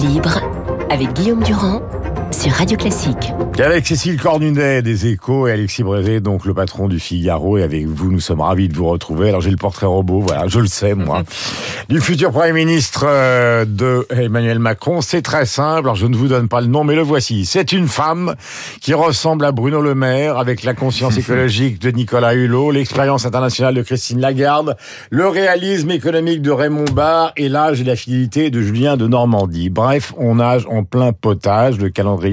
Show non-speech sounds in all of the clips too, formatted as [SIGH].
Libre avec Guillaume Durand sur Radio Classique. avec Cécile Cornudet des Échos et Alexis Brézé, donc le patron du Figaro. Et avec vous, nous sommes ravis de vous retrouver. Alors j'ai le portrait robot, voilà, je le sais moi, du futur Premier ministre euh, de Emmanuel Macron. C'est très simple. Alors je ne vous donne pas le nom, mais le voici. C'est une femme qui ressemble à Bruno Le Maire, avec la conscience [LAUGHS] écologique de Nicolas Hulot, l'expérience internationale de Christine Lagarde, le réalisme économique de Raymond Barre et l'âge et la fidélité de Julien de Normandie. Bref, on nage en plein potage. Le calendrier,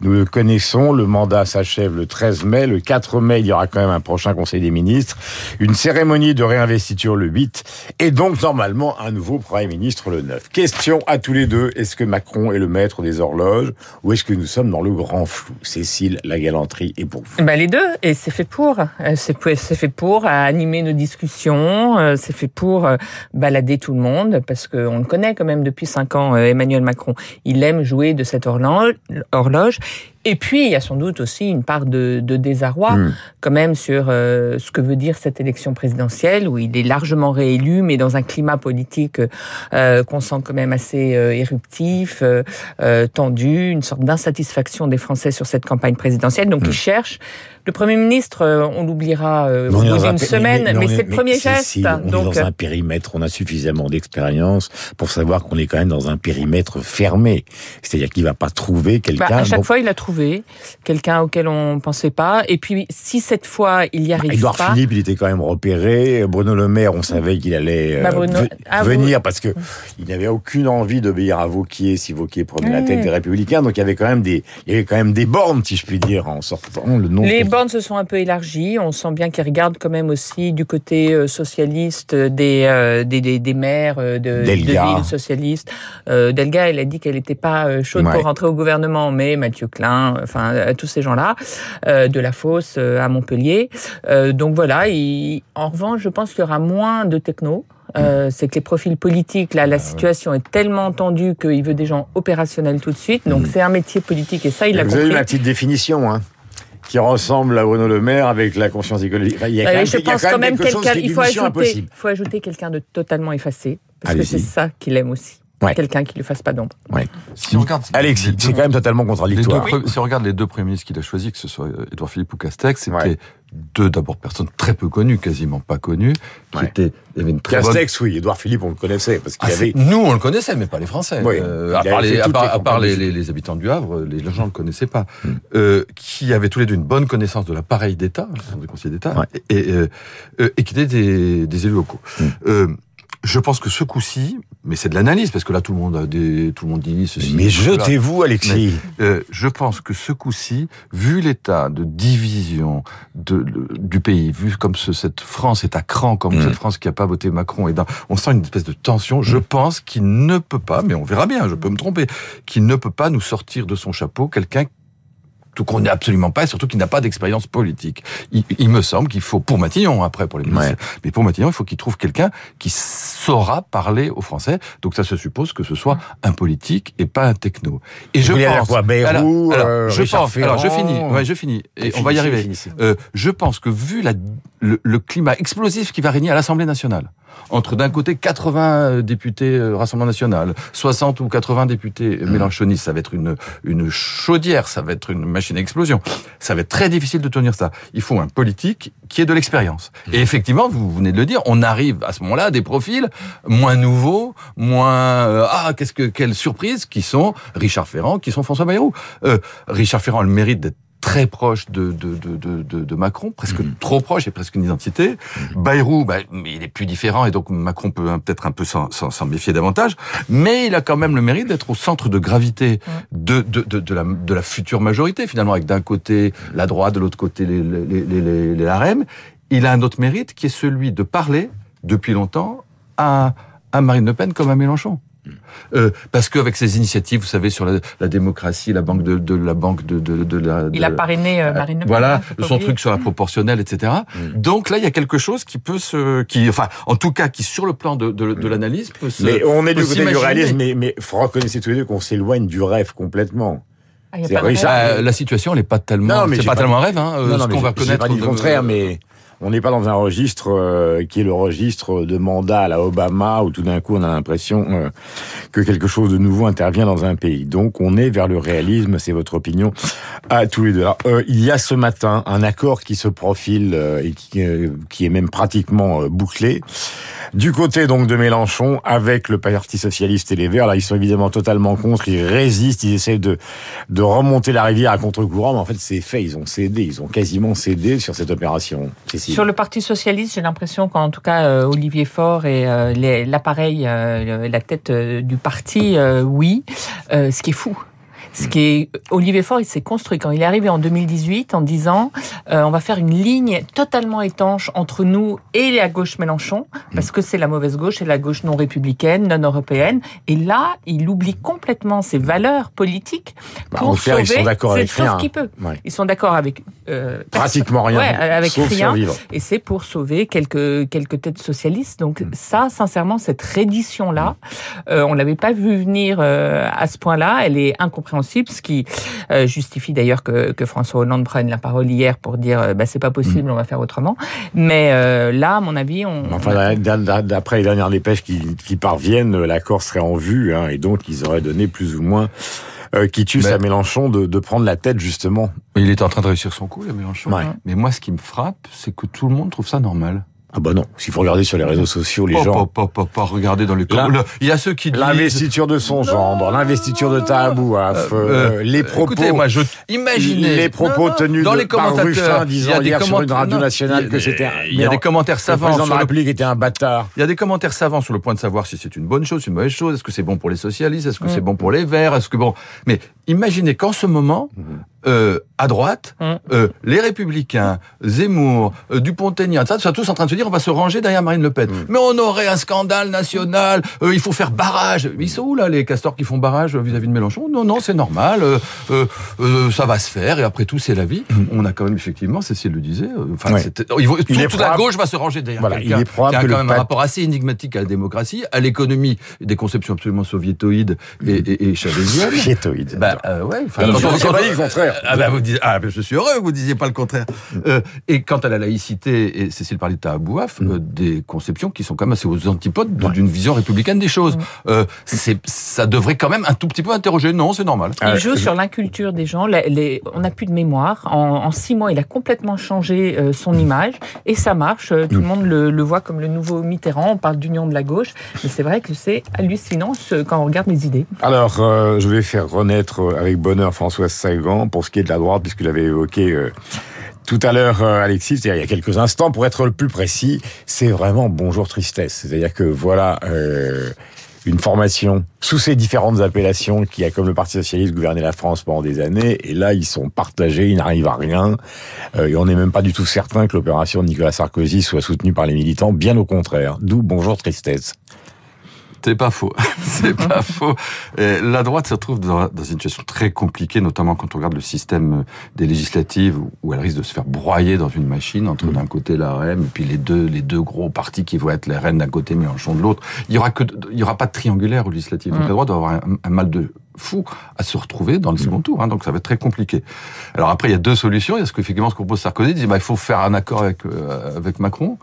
nous le connaissons. Le mandat s'achève le 13 mai. Le 4 mai, il y aura quand même un prochain Conseil des ministres. Une cérémonie de réinvestiture le 8. Et donc, normalement, un nouveau Premier ministre le 9. Question à tous les deux. Est-ce que Macron est le maître des horloges ou est-ce que nous sommes dans le grand flou? Cécile, la galanterie est pour vous. Bah les deux. Et c'est fait pour. Euh, c'est fait pour animer nos discussions. Euh, c'est fait pour euh, balader tout le monde parce qu'on le connaît quand même depuis cinq ans, Emmanuel Macron. Il aime jouer de cette horloge horloge et puis, il y a sans doute aussi une part de, désarroi, hmm. quand même, sur euh, ce que veut dire cette élection présidentielle, où il est largement réélu, mais dans un climat politique euh, qu'on sent quand même assez euh, éruptif, tendu, une sorte d'insatisfaction des Français sur cette campagne présidentielle. Donc, il hmm. cherche le Premier ministre, on l'oubliera euh, dans une semaine, mais, c'est le premier geste. on donc... est dans un périmètre, on a suffisamment d'expérience pour savoir qu'on est quand même dans un périmètre fermé. C'est-à-dire qu'il va pas trouver quelqu'un... Bah, à chaque fois, il a trouvé quelqu'un auquel on pensait pas. Et puis, si cette fois il y arrive Edouard pas... Philippe, il était quand même repéré. Bruno Le Maire, on savait qu'il allait euh, bah, ah, venir parce que il n'avait aucune envie d'obéir à Vauquier si Vauquier prenait la tête des Républicains. Donc il y avait quand même des, il y avait quand même des bornes, si je puis dire, en sortant le nom. Les bornes se sont un peu élargies. On sent bien qu'ils regardent quand même aussi du côté euh, socialiste des, euh, des, des, des, maires de, de villes socialistes. Delga, elle a dit qu'elle n'était pas chaude pour rentrer au gouvernement, mais Mathieu Klein enfin à tous ces gens-là, euh, de la fosse euh, à Montpellier. Euh, donc voilà. en revanche, je pense qu'il y aura moins de techno. c'est que les profils politiques, là, la ah situation est tellement tendue qu'il veut des gens opérationnels tout de suite. Donc, hmm. c'est un métier politique et ça, il a compris. Vous avez la petite définition, hein qui ressemble à Bruno Le Maire avec la conscience écologique. il y a quand même, je pense quand même, quelqu'un. Il faut ajouter, faut ajouter quelqu'un de totalement effacé, parce que c'est ça qu'il aime aussi. Quelqu'un qui lui fasse pas d'ombre. Ouais. Si on regarde, Alexis, c'est quand même totalement contradictoire. Si on regarde les deux premiers ministres qu'il a choisis, que ce soit Edouard Philippe ou Castex, c'était deux d'abord personnes très peu connues, quasiment pas connues, qui étaient. Il y avait une très Castex, oui. Edouard Philippe, on le connaissait parce qu'il ah, avait. Nous, on le connaissait, mais pas les Français. Euh, à, part les, à, part, les, les, habitants du Havre, les gens ne le connaissaient pas. Hmm. Euh, qui avaient tous les deux une bonne connaissance de l'appareil d'État, des conseillers d'État, et, euh, et, qui étaient des, des élus locaux. Hmm. Je pense que ce coup-ci, mais c'est de l'analyse parce que là tout le monde a des, tout le monde dit ceci. Mais jetez-vous, Alexis. euh, je pense que ce coup-ci, vu l'état de division de, du pays, vu comme ce, cette France est à cran, comme mm. cette France qui a pas voté Macron, et dans, on sent une espèce de tension. Je mm. pense qu'il ne peut pas, mais on verra bien, je peux me tromper, qu'il ne peut pas nous sortir de son chapeau quelqu'un tout qu'on n'est absolument pas, et surtout qu'il n'a pas d'expérience politique. Il, me semble qu'il faut, pour Matignon après, pour les ministres, mais pour Matignon, il faut qu'il trouve quelqu'un qui saura parler aux Français. Donc ça se suppose que ce soit un politique et pas un techno. Et je pense, quoi, Bayrou, alors, euh, je pense, alors je finis, ouais, je finis, et on va y arriver. Euh, je pense que vu la, le climat explosif qui va régner à l'Assemblée nationale, entre d'un côté 80 députés euh, Rassemblement National, 60 ou 80 députés mmh. Mélenchonistes, ça va être une, une chaudière, ça va être une machine à explosion. Ça va être très difficile de tenir ça. Il faut un politique qui ait de l'expérience. Mmh. Et effectivement, vous venez de le dire, on arrive à ce moment-là à des profils moins nouveaux, moins euh, ah qu'est-ce que quelle surprise qui sont Richard Ferrand, qui sont François Bayrou. Euh, Richard Ferrand a le mérite d'être très proche de, de, de, de, de Macron, presque mhm. trop proche, et presque une identité. Mhm. Bayrou, bah, il est plus différent, et donc Macron peut peut-être un peu s'en méfier davantage, mais il a quand même le mérite d'être au centre de gravité de, de, de, la, de la future majorité, finalement, avec d'un côté la droite, de l'autre côté les, les, les, les, les LRM. Il a un autre mérite qui est celui de parler, depuis longtemps, à, à Marine Le Pen comme à Mélenchon. Euh, parce qu'avec ces initiatives, vous savez, sur la, démocratie, la banque de, la banque de, de, la. il a parrainé euh, Marine Le Pen. Voilà, hein, son truc sur la proportionnelle, etc. Mm. Donc là, il y a quelque chose qui peut se, qui, enfin, en tout cas, qui sur le plan de, de, l'analyse peut se. Mais on est du côté du réalisme, mais, mais reconnaissez tous les deux qu'on s'éloigne du rêve complètement. Ah, la situation, elle n'est pas tellement, c'est pas tellement un rêve, hein, non, non, ce qu'on va connaître. Pas le contraire, mais on n'est pas dans un registre euh, qui est le registre de mandat à la Obama où tout d'un coup on a l'impression euh, que quelque chose de nouveau intervient dans un pays. Donc on est vers le réalisme, c'est votre opinion à tous les deux. Euh, il y a ce matin un accord qui se profile et qui, est même pratiquement bouclé. Du côté donc de Mélenchon, avec le Parti socialiste et les Verts, là ils sont évidemment totalement contre, ils résistent, ils essaient de remonter la rivière à contre-courant, mais en fait c'est fait, ils ont cédé, ils ont quasiment cédé sur cette opération. Sur le Parti socialiste, j'ai l'impression qu'en tout cas euh, Olivier Faure et euh, l'appareil, euh, la tête du parti, oui. ce qui est fou, ce qui est Olivier Faure, il s'est construit quand il est arrivé en 2018 en disant euh, on va faire une ligne totalement étanche entre nous et la gauche Mélenchon parce que c'est la mauvaise gauche et la gauche non républicaine, non européenne. Et là, il oublie complètement ses valeurs politiques bah, pour sauver. Ils sont d'accord avec rien. Peut. Ils sont d'accord avec euh, pratiquement rien. Ouais, avec rien. Et c'est pour sauver quelques quelques têtes socialistes. Donc mm. ça, sincèrement, cette reddition là, euh, on l'avait pas vu venir euh, à ce point-là. Elle est incompréhensible ce qui euh, justifie d'ailleurs que, François Hollande prenne la parole hier pour dire euh, bah, c'est pas possible, mm. on va faire autrement. Mais euh, là, à mon avis, on. Enfin, d'après les dernières dépêches qui, parviennent, l'accord serait en vue, hein, et donc ils auraient donné plus ou moins. qui tue à Mélenchon de, prendre la tête justement. Il est en train de réussir son coup, Mélenchon. Mais moi, ce qui me frappe, c'est que tout le monde trouve ça normal. Ah bah non, s'il faut regarder sur les réseaux sociaux, les gens... Pas, pas, pas, regarder dans les commentaires. Il y a ceux qui disent... L'investiture de son gendre, l'investiture de Tahabouaf, euh, euh, les propos... Écoutez, moi, je... Imaginez... Les propos tenus dans les par Ruffin disant hier sur une radio nationale que c'était... Il y a des commentaires savants... Le président de la République était un bâtard. Il y a des commentaires savants sur le point de savoir si c'est une bonne chose, une mauvaise chose, est-ce que c'est bon pour les socialistes, est-ce que c'est mm. bon pour les Verts, est-ce que bon... Mais imaginez qu'en ce moment... Mm. Euh, à droite, mm. euh, les Républicains, Zemmour, euh, Dupont-Aignan, ça, sont tous en train de se dire on va se ranger derrière Marine Le Pen. Mm. Mais on aurait un scandale national, euh, il faut faire barrage. Ils sont où là les castors qui font barrage vis-à-vis de Mélenchon? Non, non, c'est normal, ça va se faire et après tout c'est la vie. On a quand même effectivement, Cécile le disait, enfin, il toute, la gauche va se ranger derrière voilà, il est probable qui a quand même un rapport assez énigmatique à la démocratie, à l'économie, des conceptions absolument soviétoïdes et, et, et chavésiennes. Soviétoïdes. Bah ouais. Enfin, quand, ah ben vous disiez, ah ben je suis heureux que vous disiez pas le contraire. Euh, et quant à la laïcité, et Cécile parlait de Tahabouaf, mm. euh, des conceptions qui sont quand même assez aux antipodes d'une vision républicaine des choses. Mm. Euh, c'est, ça devrait quand même un tout petit peu interroger. Non, c'est normal. Il ah, joue sur l'inculture des gens. Les, on n'a plus de mémoire. En, six mois, il a complètement changé son mm. image et ça marche. Tout le monde le, le, voit comme le nouveau Mitterrand. On parle d'union de la gauche, mais c'est vrai que c'est hallucinant quand on regarde les idées. Alors, je vais faire renaître avec bonheur Françoise Sagan pour ce qui est de la droite, puisqu'il avait évoqué euh, tout à l'heure, euh, Alexis, c'est-à-dire il y a quelques instants, pour être le plus précis, c'est vraiment bonjour tristesse. C'est-à-dire que voilà euh, une formation sous ces différentes appellations qui a comme le Parti socialiste gouverné la France pendant des années, et là ils sont partagés, ils n'arrivent à rien, et on n'est même pas du tout certain que l'opération de Nicolas Sarkozy soit soutenue par les militants, bien au contraire. D'où bonjour tristesse. C'est pas faux. [LAUGHS] c'est pas [LAUGHS] faux. la droite se retrouve dans, une situation très compliquée, notamment quand on regarde le système des législatives, où elle risque de se faire broyer dans une machine entre mm. d'un côté la REM et puis les deux, les deux gros partis qui vont être les REM d'un côté, Mélenchon de l'autre. Il y aura que, il y aura pas de triangulaire au législatif. Donc mm. la droite doit avoir un, mal de fou à se retrouver dans le second mm. tour. Hein, donc ça va être très compliqué. Alors après, il y a deux solutions. Il y a ce qu'effectivement ce que propose Sarkozy, il dit bah, il faut faire un accord avec, euh, avec Macron.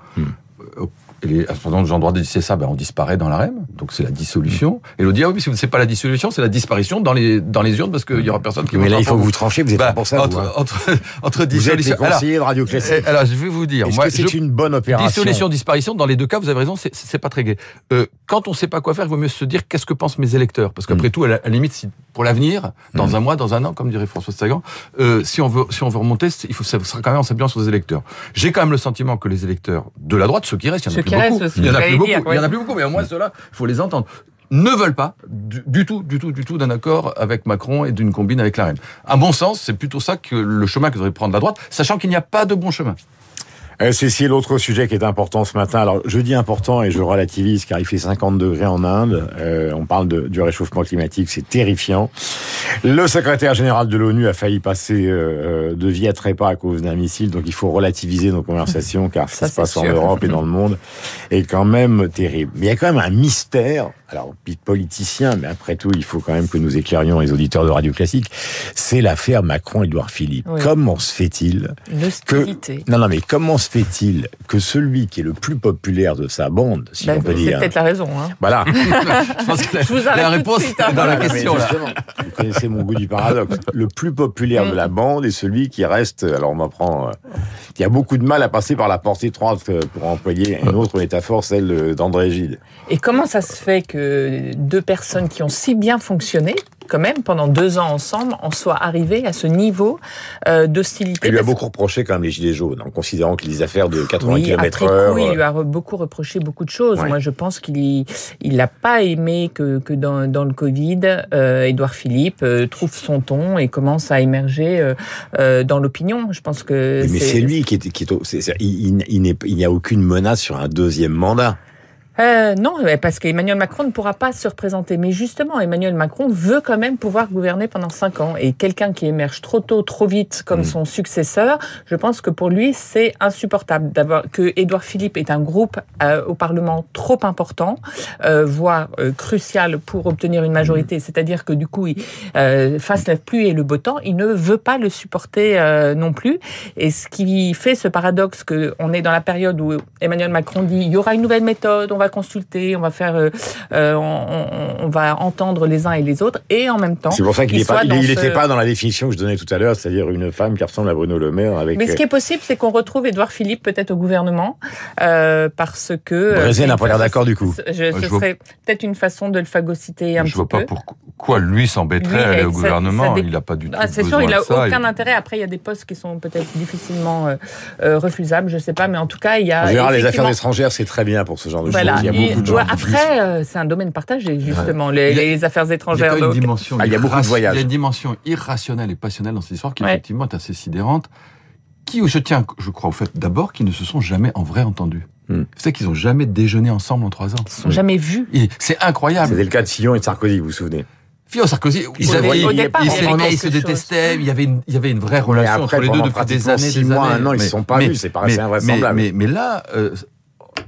Et pendant Jean droit disait ça, ben on disparaît dans l'arène, donc c'est la dissolution. Et l'autre dit ah oui, mais c'est pas la dissolution, c'est la disparition dans les dans les urnes parce qu'il y aura personne qui. Mais là, il faut que vous tranchez, vous êtes bah, pour ça. [LAUGHS] Entre, vous, hein. entre, entre dissolution. Vous êtes conseiller de Radio Classique. Eh, alors, je vais vous dire. Est-ce que c'est une bonne opération Dissolution, disparition. Dans les deux cas, vous avez raison, c'est pas très gai. Euh, quand on sait pas quoi faire, il vaut mieux se dire qu'est-ce que pensent mes électeurs, parce qu'après mm. tout, à la, limite, si, pour l'avenir, dans mm. un mois, dans un an, comme dirait François Sagan, euh, si on veut si on veut remonter, il faut ça sera quand même en s'appuyant sur les électeurs. J'ai quand même le sentiment que les électeurs de la droite, ceux qui restent, il y en a plus beaucoup. Il y en a plus beaucoup. Il y en a plus beaucoup, mais au moins ceux-là, il faut les entendre ne veulent pas du, tout, du tout, du tout d'un accord avec Macron et d'une combine avec la reine. À mon sens, c'est plutôt ça que le chemin que devrait prendre la droite, sachant qu'il n'y a pas de bon chemin. Euh, Cécile, l'autre sujet qui est important ce matin. Alors, je dis important et je relativise car il fait 50 degrés en Inde. Euh, on parle de, du réchauffement climatique, c'est terrifiant. Le secrétaire général de l'ONU a failli passer euh, euh, de vie à trépas à cause d'un missile, donc il faut relativiser nos conversations car qui se passe en Europe et dans le monde est quand même terrible. Mais il y a quand même un mystère alors politicien, mais après tout, il faut quand même que nous éclairions les auditeurs de Radio Classique, c'est l'affaire Macron-Édouard Philippe. Comment se fait-il que... Non, non, mais comment se fait-il que celui qui est le plus populaire de sa bande, si ben, on peut dire... C'est peut-être la raison. Hein. Voilà. [LAUGHS] Je pense que la, Je vous la réponse suite, hein. dans la question. Là. Vous connaissez mon goût du paradoxe. Le plus populaire de la bande est celui qui reste... Alors on m'apprend... qui a beaucoup de mal à passer par la porte étroite, pour employer une autre métaphore, celle d'André Gide. Et comment ça se fait que deux personnes qui ont si bien fonctionné, quand même, pendant deux ans ensemble, en soient arrivées à ce niveau euh, d'hostilité. Il lui a beaucoup reproché quand même les Gilets jaunes, en considérant que les affaires de 80 km heure... il lui a beaucoup reproché beaucoup de choses. Moi, je pense qu'il il n'a pas aimé que, que dans, dans le Covid, euh, Édouard Philippe euh, trouve son ton et commence à émerger euh, euh dans l'opinion. Je pense que... Mais c'est lui qui est... Qui est, il n'y a aucune menace sur un deuxième mandat. Euh, non, parce qu'Emmanuel Macron ne pourra pas se représenter. Mais justement, Emmanuel Macron veut quand même pouvoir gouverner pendant cinq ans. Et quelqu'un qui émerge trop tôt, trop vite, comme mm. son successeur, je pense que pour lui, c'est insupportable d'avoir que Édouard Philippe est un groupe euh, au Parlement trop important, euh, voire euh, crucial pour obtenir une majorité. Mm. C'est-à-dire que du coup, il, euh, face la pluie et le beau temps, il ne veut pas le supporter non plus. Et ce qui fait ce paradoxe que on est dans la période où Emmanuel Macron dit il y aura une nouvelle méthode, on va consulter, on va faire, euh, euh, on, va entendre les uns et les autres, et en même temps. C'est pour ça qu'il n'était pas, dans la définition que je donnais tout à l'heure, c'est-à-dire une femme qui ressemble à Bruno Le Maire avec. Mais ce qui est possible, c'est qu'on retrouve Édouard Philippe peut-être au gouvernement, euh, parce que. Brésil n'a pas l'air d'accord du coup. ce serait peut-être une façon de le phagocyter un je petit peu. Je vois pas pourquoi lui s'embêterait à aller au gouvernement. Il n'a pas du tout. Ah, c'est sûr, il n'a aucun intérêt. Après, il y a des postes qui sont peut-être difficilement refusables, je sais pas, mais en tout cas, il y a. En général, les affaires étrangères, c'est très bien pour ce genre de choses. Il y a beaucoup de gens après, euh, c'est un domaine partagé, justement, les, affaires étrangères. Il y a, une dimension ah, il y a beaucoup de voyages. Il y a une dimension irrationnelle et passionnelle dans cette histoire qui, effectivement, est assez sidérante. Qui, je tiens, je crois, au fait, d'abord, qu'ils ne se sont jamais en vrai entendus. Hmm. C'est qu'ils n'ont jamais déjeuné ensemble en trois ans. Ils ne se sont jamais vus. C'est incroyable. C'était le cas de Sillon et de Sarkozy, vous vous souvenez? Fillon Sarkozy, ils, se détestaient, il y avait une, il y avait une vraie relation entre les deux depuis des années, six mois, un an, ils ne se sont pas vus, c'est pas invraisemblable. Mais, mais, là, euh,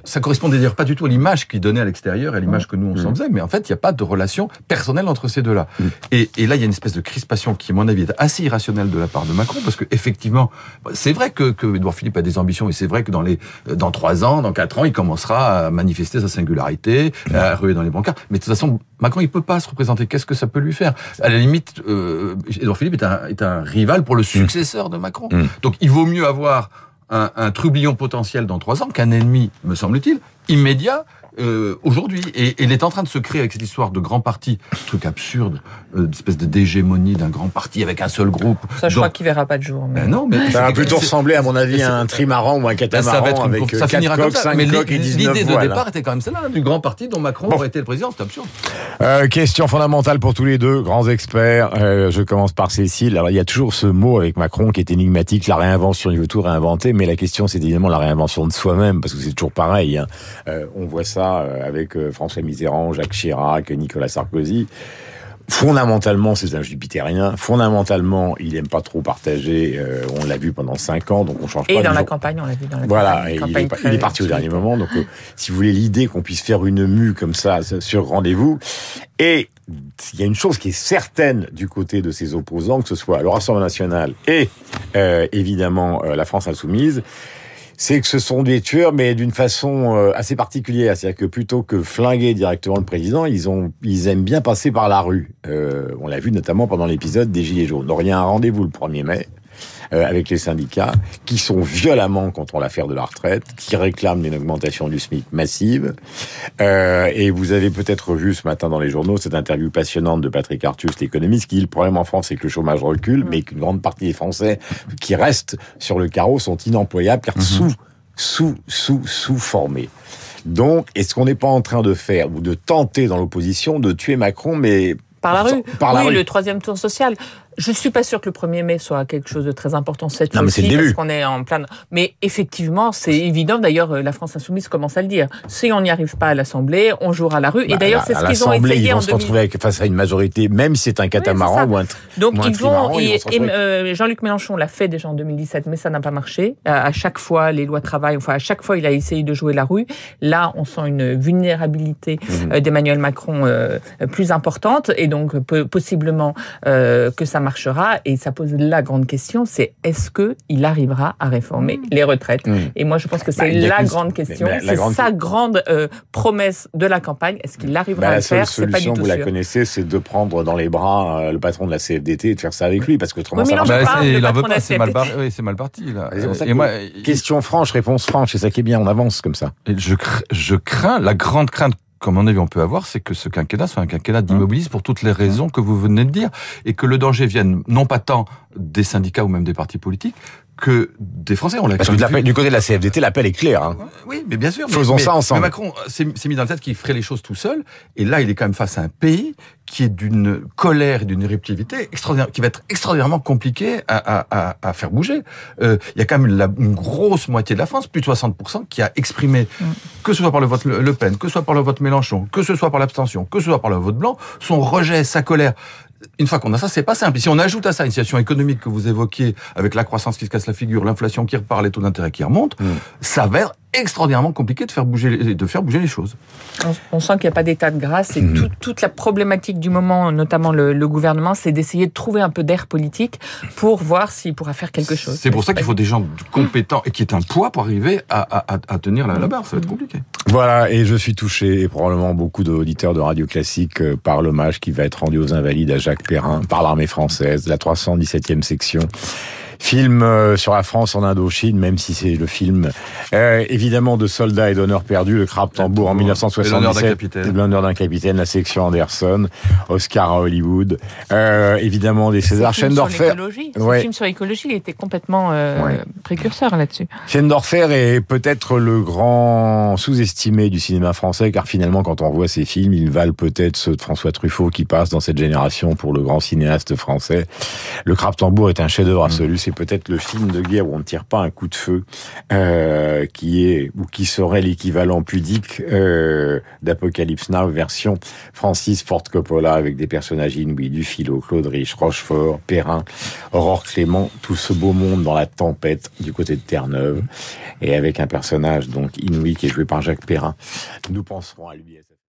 ça correspondait d'ailleurs pas du tout à l'image qu'il donnait à l'extérieur, à l'image que nous on s'en mm. faisait, mais en fait il n'y a pas de relation personnelle entre ces deux-là. Mm. Et, et, là il y a une espèce de crispation qui, à mon avis, est assez irrationnelle de la part de Macron, parce que effectivement, c'est vrai que, que Edouard Philippe a des ambitions, et c'est vrai que dans les dans trois ans, dans quatre ans, il commencera à manifester sa singularité, à ruer dans les bancards. Mais de toute façon, Macron il peut pas se représenter. Qu'est-ce que ça peut lui faire? À la limite, euh, Edouard Philippe est un, est un rival pour le successeur de Macron. Donc il vaut mieux avoir un, un, trublion potentiel dans trois ans qu'un ennemi, me semble-t-il, immédiat euh, aujourd'hui. Et, il est en train de se créer avec cette histoire de grand parti, truc absurde, euh, espèce de d'hégémonie d'un grand parti avec un seul groupe. Ça, je crois qu'il verra pas de jour. Mais... Ben non, mais ça va plutôt ressembler, à mon avis, à un trimaran ou un catamaran ça va être avec ça 4 finira coques, comme ça. mais L'idée de départ était quand même celle-là, du grand parti dont Macron aurait été le président. C'est absurde. Euh, question fondamentale pour tous les deux, grands experts. Euh, je commence par Cécile. Alors, il y a toujours ce mot avec Macron qui est énigmatique, la réinvention. Il veut tout réinventer, mais la question, c'est évidemment la réinvention de soi-même, parce que c'est toujours pareil. Hein. Euh, on voit ça euh, avec François Mitterrand, Jacques Chirac, Nicolas Sarkozy. Fondamentalement, c'est un jupitérien. Fondamentalement, il aime pas trop partager. Euh, on l'a vu pendant cinq ans, donc on change et pas. Et dans la campagne, on l'a vu dans la voilà, campagne. il, est, parti au dernier moment. Donc, euh, si vous voulez l'idée qu'on puisse faire une mue comme ça sur rendez-vous, et il y a une chose qui est certaine du côté de ses opposants, que ce soit le Rassemblement national et euh, évidemment la France insoumise, c'est que ce sont des tueurs, mais d'une façon euh, assez particulière. C'est-à-dire que plutôt que flinguer directement le président, ils ont, ils aiment bien passer par la rue. Euh, on l'a vu notamment pendant l'épisode des Gilets jaunes. Donc il un rendez-vous le 1er mai. Euh, avec les syndicats, qui sont violemment contre l'affaire de la retraite, qui réclament une augmentation du SMIC massive. Euh, et vous avez peut-être vu ce matin dans les journaux cette interview passionnante de Patrick Artus, l'économiste, qui dit le problème en France, c'est que le chômage recule, mais qu'une grande partie des Français qui restent sur le carreau sont inemployables car mhm. sous, sous, sous, sous-formés. Donc, est-ce qu'on n'est pas en train de faire ou de tenter dans l'opposition de tuer Macron, mais par la rue. Par oui, le troisième tour social. Je suis pas sûr que le 1er mai soit quelque chose de très important cette fois-ci, parce qu'on est en plein. Mais effectivement, c'est évident. D'ailleurs, la France insoumise commence à le dire. Si on n'y arrive pas à l'Assemblée, on jouera à la rue. et bah, d'ailleurs, c'est ce qu'ils ont essayé ils vont se retrouver face à une majorité, même si c'est un catamaran ou un. Donc ils vont. Et, euh, Jean-Luc Mélenchon l'a fait déjà en 2017, mais ça n'a pas marché. À chaque fois, les lois de travail, enfin à chaque fois, il a essayé de jouer la rue. Là, on sent une vulnérabilité mhm. euh, d'Emmanuel Macron euh, plus importante, et donc possiblement que ça marchera. Et ça pose la grande question, c'est est-ce que il arrivera à réformer mmh. les retraites mmh. Et moi, je pense que c'est bah, la grande question, c'est sa grande euh, promesse de la campagne. Est-ce qu'il arrivera bah, à le faire? C'est pas du tout vous la connaissez, c'est de prendre dans les bras euh, le patron de la CFDT et de faire ça avec lui, parce que autrement ça marche pas. Il veut pas, c'est mal, oui, mal, parti là. Et moi, question franche, réponse franche, c'est ça qui est bien, on avance comme ça. je, je crains la grande crainte comme mon avis on peut avoir, c'est que ce quinquennat soit un quinquennat d'immobilisme pour toutes les raisons que vous venez de dire, et que le danger vienne non pas tant des syndicats ou même des partis politiques, que des Français. On l'a Parce que du côté de la CFDT, l'appel est clair. Hein. Oui, mais bien sûr. Faisons ça ensemble. Mais Macron s'est mis dans la tête qu'il ferait les choses tout seul, et là, il est quand même face à un pays qui est d'une colère et d'une éruptivité extraordinaire, qui va être extraordinairement compliqué à, à, à faire bouger. Euh, il y a quand même la, une grosse moitié de la France, plus de 60%, qui a exprimé, mm. que ce soit par le vote Le Pen, que ce soit par le vote Mélenchon, que ce soit par l'abstention, que ce soit par le vote blanc, son rejet, sa colère une fois qu'on a ça, c'est pas simple. Et si on ajoute à ça une situation économique que vous évoquiez, avec la croissance qui se casse la figure, l'inflation qui repart, les taux d'intérêt qui remontent, mm. ça va être extraordinairement compliqué de faire bouger, de faire bouger les choses. On, sent qu'il n'y a pas d'état de grâce et mm. toute la problématique du moment, notamment le, gouvernement, c'est d'essayer de trouver un peu d'air politique pour voir s'il pourra faire quelque chose. C'est pour ça qu'il faut des gens compétents et qui est un poids pour arriver à, tenir la, la barre. Ça va être compliqué. Voilà, et je suis touché, et probablement beaucoup d'auditeurs de Radio Classique, euh, par l'hommage qui va être rendu aux Invalides à Jacques Perrin par l'armée française, la 317e section. Film euh, sur la France en Indochine, même si c'est le film euh, évidemment de soldats et d'honneurs perdus, le crabe tambour en 1977, l'honneur d'un capitaine, la section Anderson, Oscar à Hollywood, euh, évidemment des Césars. Schendorfer, ouais. film sur l'écologie, il était complètement euh, précurseur là-dessus. Schendorfer est peut-être le grand sous-estimé du cinéma français, car finalement, quand on voit ces films, ils valent peut-être ceux de François Truffaut qui passe dans cette génération pour le grand cinéaste français. Le crabe tambour est un chef-d'œuvre mm. absolu c'est peut-être le film de guerre où on ne tire pas un coup de feu, euh, qui est ou qui serait l'équivalent pudique euh, d'Apocalypse Now version Francis Ford Coppola avec des personnages inouïs, du philo, Claude Rich, Rochefort, Perrin, Aurore Clément, tout ce beau monde dans la tempête du côté de Terre-Neuve, et avec un personnage donc inouï qui est joué par Jacques Perrin. Nous penserons à lui.